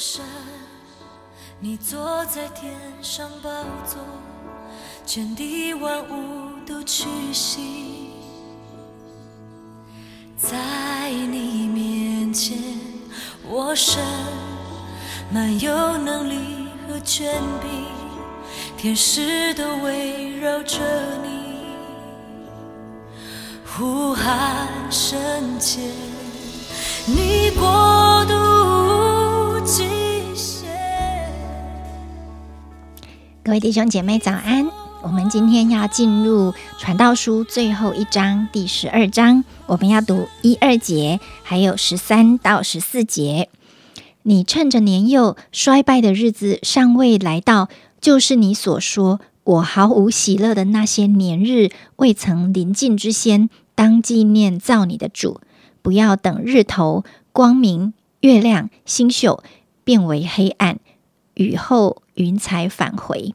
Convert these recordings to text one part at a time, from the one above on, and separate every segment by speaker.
Speaker 1: 神，你坐在天上宝座，全地万物都屈膝，在你面前，我神满有能力和权柄，天使都围绕着你，呼喊圣洁，你国
Speaker 2: 各位弟兄姐妹早安！我们今天要进入传道书最后一章第十二章，我们要读一二节，还有十三到十四节。你趁着年幼衰败的日子尚未来到，就是你所说我毫无喜乐的那些年日未曾临近之先，当纪念造你的主。不要等日头光明、月亮、星宿变为黑暗，雨后云彩返回。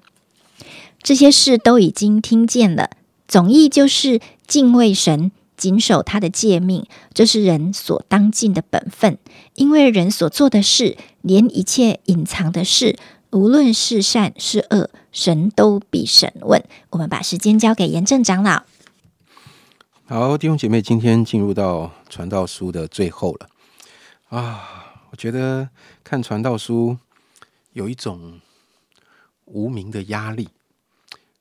Speaker 2: 这些事都已经听见了，总意就是敬畏神，谨守他的诫命，这是人所当尽的本分。因为人所做的事，连一切隐藏的事，无论是善是恶，神都必审问。我们把时间交给严正长老。
Speaker 3: 好，弟兄姐妹，今天进入到传道书的最后了啊！我觉得看传道书有一种无名的压力。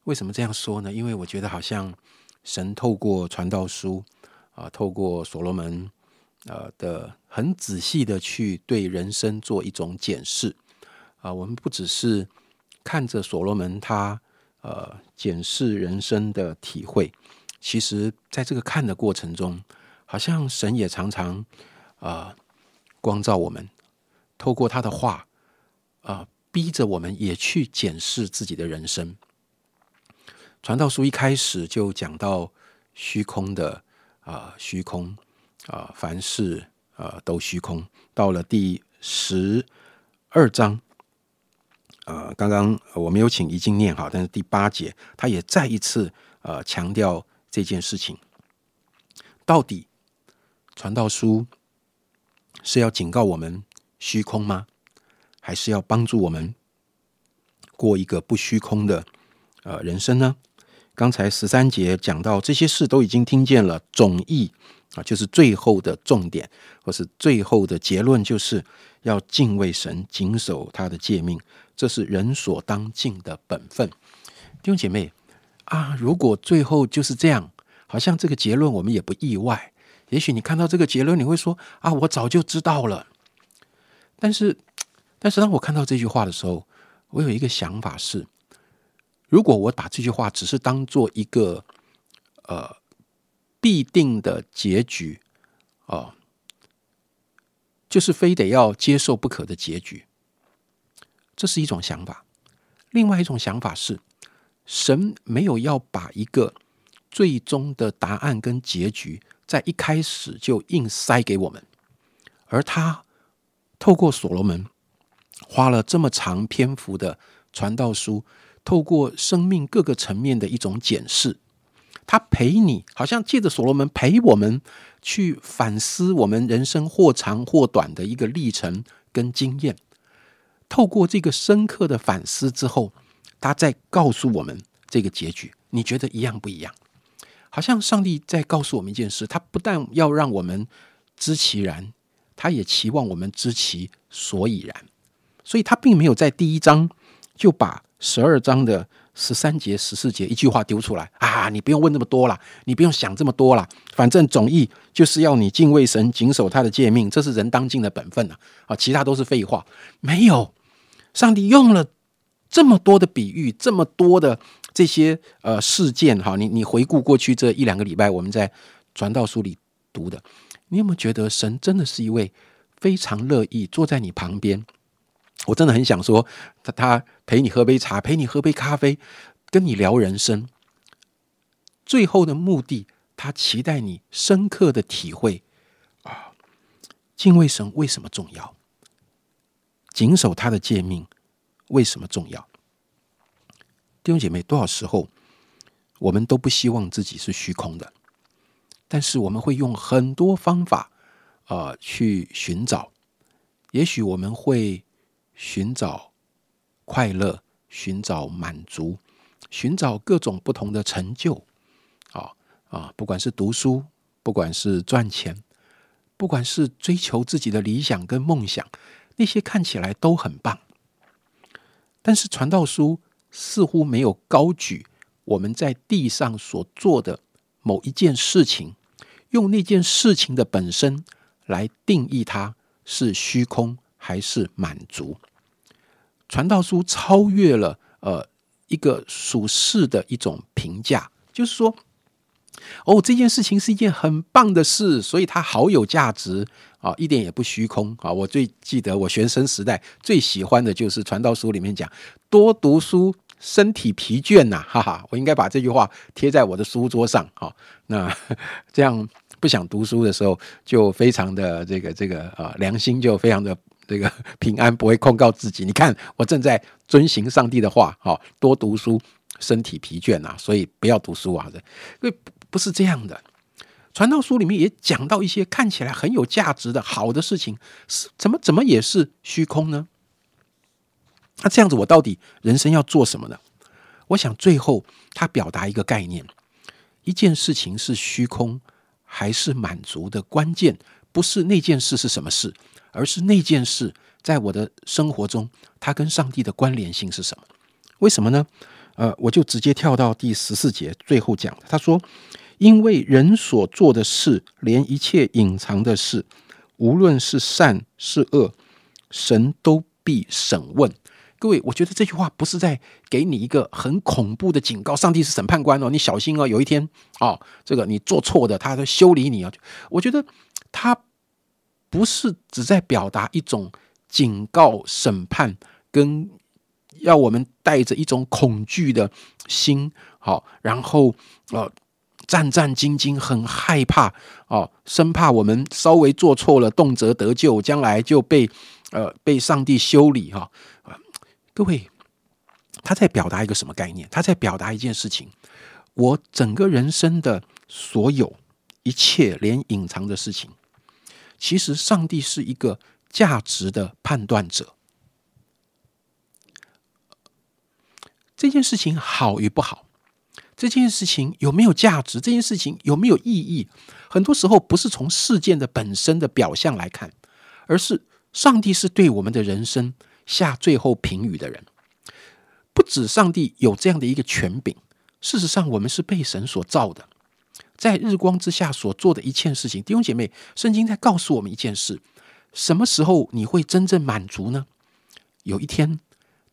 Speaker 3: 为什么这样说呢？因为我觉得好像神透过传道书啊，透过所罗门呃的很仔细的去对人生做一种检视啊。我们不只是看着所罗门他呃检视人生的体会，其实在这个看的过程中，好像神也常常啊光照我们，透过他的话啊，逼着我们也去检视自己的人生。传道书一开始就讲到虚空的啊，虚空啊，凡事啊都虚空。到了第十二章，呃，刚刚我没有请一静念哈，但是第八节他也再一次呃强调这件事情。到底传道书是要警告我们虚空吗？还是要帮助我们过一个不虚空的呃人生呢？刚才十三节讲到这些事都已经听见了，总意啊，就是最后的重点，或是最后的结论，就是要敬畏神，谨守他的诫命，这是人所当尽的本分。弟兄姐妹啊，如果最后就是这样，好像这个结论我们也不意外。也许你看到这个结论，你会说啊，我早就知道了。但是，但是当我看到这句话的时候，我有一个想法是。如果我把这句话只是当做一个呃必定的结局啊，就是非得要接受不可的结局，这是一种想法。另外一种想法是，神没有要把一个最终的答案跟结局在一开始就硬塞给我们，而他透过所罗门花了这么长篇幅的传道书。透过生命各个层面的一种检视，他陪你，好像借着所罗门陪我们去反思我们人生或长或短的一个历程跟经验。透过这个深刻的反思之后，他再告诉我们这个结局。你觉得一样不一样？好像上帝在告诉我们一件事：他不但要让我们知其然，他也期望我们知其所以然。所以他并没有在第一章就把。十二章的十三节、十四节，一句话丢出来啊！你不用问那么多了，你不用想这么多了，反正总意就是要你敬畏神，谨守他的诫命，这是人当尽的本分啊！啊，其他都是废话。没有，上帝用了这么多的比喻，这么多的这些呃事件，哈，你你回顾过去这一两个礼拜，我们在传道书里读的，你有没有觉得神真的是一位非常乐意坐在你旁边？我真的很想说，他他陪你喝杯茶，陪你喝杯咖啡，跟你聊人生。最后的目的，他期待你深刻的体会啊，敬畏神为什么重要？谨守他的诫命为什么重要？弟兄姐妹，多少时候我们都不希望自己是虚空的，但是我们会用很多方法啊去寻找，也许我们会。寻找快乐，寻找满足，寻找各种不同的成就。啊啊，不管是读书，不管是赚钱，不管是追求自己的理想跟梦想，那些看起来都很棒。但是传道书似乎没有高举我们在地上所做的某一件事情，用那件事情的本身来定义它是虚空还是满足。传道书超越了呃一个属世的一种评价，就是说，哦，这件事情是一件很棒的事，所以它好有价值。啊，一点也不虚空啊！我最记得我学生时代最喜欢的就是《传道书》里面讲多读书，身体疲倦呐，哈哈！我应该把这句话贴在我的书桌上啊。那这样不想读书的时候，就非常的这个这个啊，良心就非常的这个 平安，不会控告自己。你看，我正在遵行上帝的话，哈，多读书，身体疲倦呐，所以不要读书啊！因为不是这样的。传道书里面也讲到一些看起来很有价值的好的事情，是怎么怎么也是虚空呢？那这样子，我到底人生要做什么呢？我想最后他表达一个概念：一件事情是虚空还是满足的关键，不是那件事是什么事，而是那件事在我的生活中，它跟上帝的关联性是什么？为什么呢？呃，我就直接跳到第十四节最后讲，他说。因为人所做的事，连一切隐藏的事，无论是善是恶，神都必审问。各位，我觉得这句话不是在给你一个很恐怖的警告，上帝是审判官哦，你小心哦，有一天哦，这个你做错的，他都修理你啊。我觉得他不是只在表达一种警告、审判，跟要我们带着一种恐惧的心，好，然后呃。战战兢兢，很害怕哦，生怕我们稍微做错了，动辄得救，将来就被呃被上帝修理哈。各位，他在表达一个什么概念？他在表达一件事情：我整个人生的所有一切，连隐藏的事情，其实上帝是一个价值的判断者。这件事情好与不好。这件事情有没有价值？这件事情有没有意义？很多时候不是从事件的本身的表象来看，而是上帝是对我们的人生下最后评语的人。不止上帝有这样的一个权柄，事实上我们是被神所造的，在日光之下所做的一切事情，弟兄姐妹，圣经在告诉我们一件事：什么时候你会真正满足呢？有一天，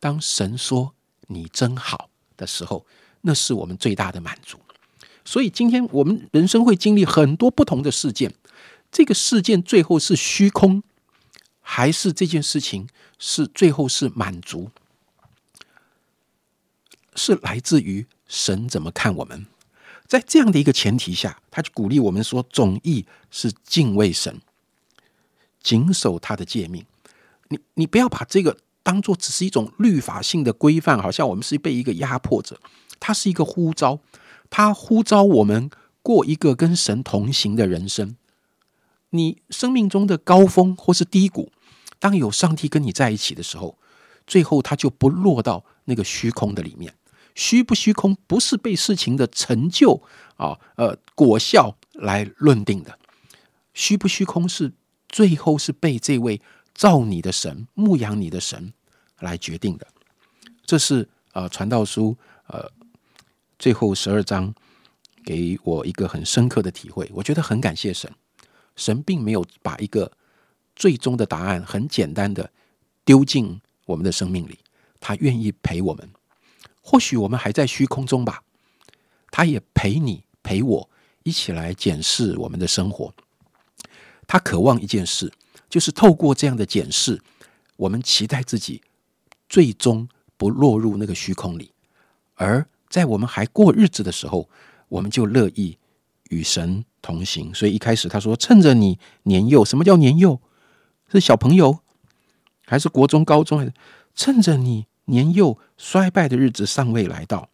Speaker 3: 当神说你真好的时候。那是我们最大的满足，所以今天我们人生会经历很多不同的事件，这个事件最后是虚空，还是这件事情是最后是满足？是来自于神怎么看我们？在这样的一个前提下，他就鼓励我们说，总义是敬畏神，谨守他的诫命。你你不要把这个当做只是一种律法性的规范，好像我们是被一个压迫者。它是一个呼召，它呼召我们过一个跟神同行的人生。你生命中的高峰或是低谷，当有上帝跟你在一起的时候，最后他就不落到那个虚空的里面。虚不虚空，不是被事情的成就啊呃果效来论定的。虚不虚空，是最后是被这位造你的神、牧养你的神来决定的。这是呃传道书呃。最后十二章给我一个很深刻的体会，我觉得很感谢神。神并没有把一个最终的答案很简单的丢进我们的生命里，他愿意陪我们。或许我们还在虚空中吧，他也陪你陪我一起来检视我们的生活。他渴望一件事，就是透过这样的检视，我们期待自己最终不落入那个虚空里，而。在我们还过日子的时候，我们就乐意与神同行。所以一开始他说：“趁着你年幼，什么叫年幼？是小朋友，还是国中、高中？还是趁着你年幼衰败的日子尚未来到，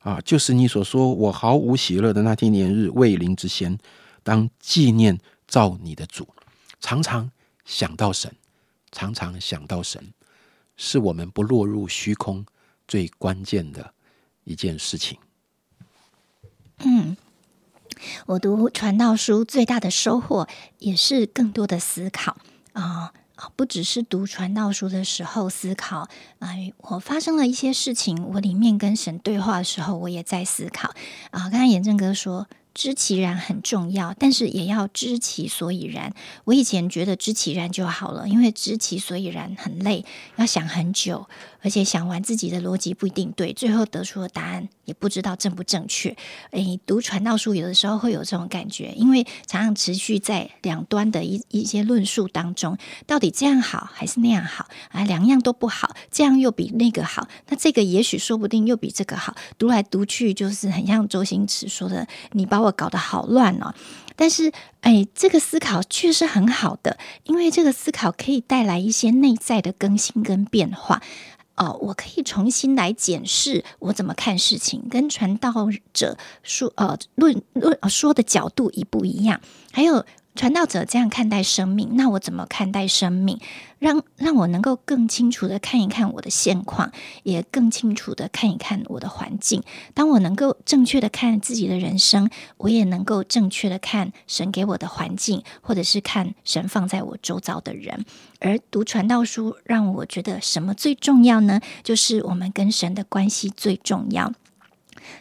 Speaker 3: 啊，就是你所说我毫无喜乐的那天年日未临之前，当纪念造你的主，常常想到神，常常想到神。是我们不落入虚空最关键的一件事情。
Speaker 2: 嗯，我读传道书最大的收获也是更多的思考啊。不只是读传道书的时候思考，哎，我发生了一些事情，我里面跟神对话的时候，我也在思考啊。刚才严正哥说。知其然很重要，但是也要知其所以然。我以前觉得知其然就好了，因为知其所以然很累，要想很久，而且想完自己的逻辑不一定对，最后得出的答案也不知道正不正确。诶，读传道书有的时候会有这种感觉，因为常常持续在两端的一一些论述当中，到底这样好还是那样好啊？两样都不好，这样又比那个好，那这个也许说不定又比这个好。读来读去，就是很像周星驰说的：“你把我搞得好乱哦。”但是，哎，这个思考确实很好的，因为这个思考可以带来一些内在的更新跟变化。哦，我可以重新来检视我怎么看事情，跟传道者说呃论论说的角度一不一样，还有。传道者这样看待生命，那我怎么看待生命？让让我能够更清楚的看一看我的现况，也更清楚的看一看我的环境。当我能够正确的看自己的人生，我也能够正确的看神给我的环境，或者是看神放在我周遭的人。而读传道书，让我觉得什么最重要呢？就是我们跟神的关系最重要。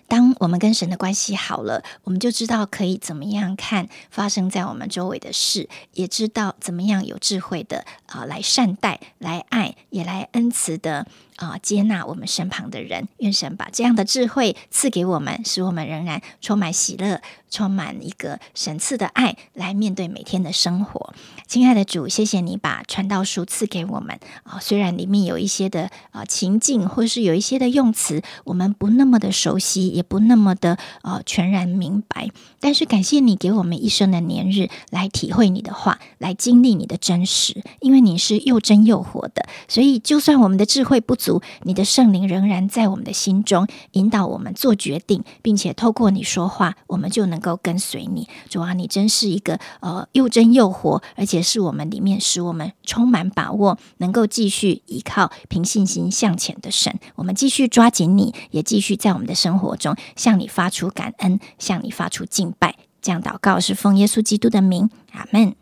Speaker 2: 当我们跟神的关系好了，我们就知道可以怎么样看发生在我们周围的事，也知道怎么样有智慧的啊来善待、来爱，也来恩慈的。啊，接纳我们身旁的人，愿神把这样的智慧赐给我们，使我们仍然充满喜乐，充满一个神赐的爱，来面对每天的生活。亲爱的主，谢谢你把传道书赐给我们啊，虽然里面有一些的啊情境，或是有一些的用词，我们不那么的熟悉，也不那么的啊全然明白，但是感谢你给我们一生的年日，来体会你的话，来经历你的真实，因为你是又真又活的，所以就算我们的智慧不足。你的圣灵仍然在我们的心中引导我们做决定，并且透过你说话，我们就能够跟随你。主啊，你真是一个呃又真又活，而且是我们里面使我们充满把握，能够继续依靠、凭信心向前的神。我们继续抓紧你，也继续在我们的生活中向你发出感恩，向你发出敬拜。这样祷告是奉耶稣基督的名，阿门。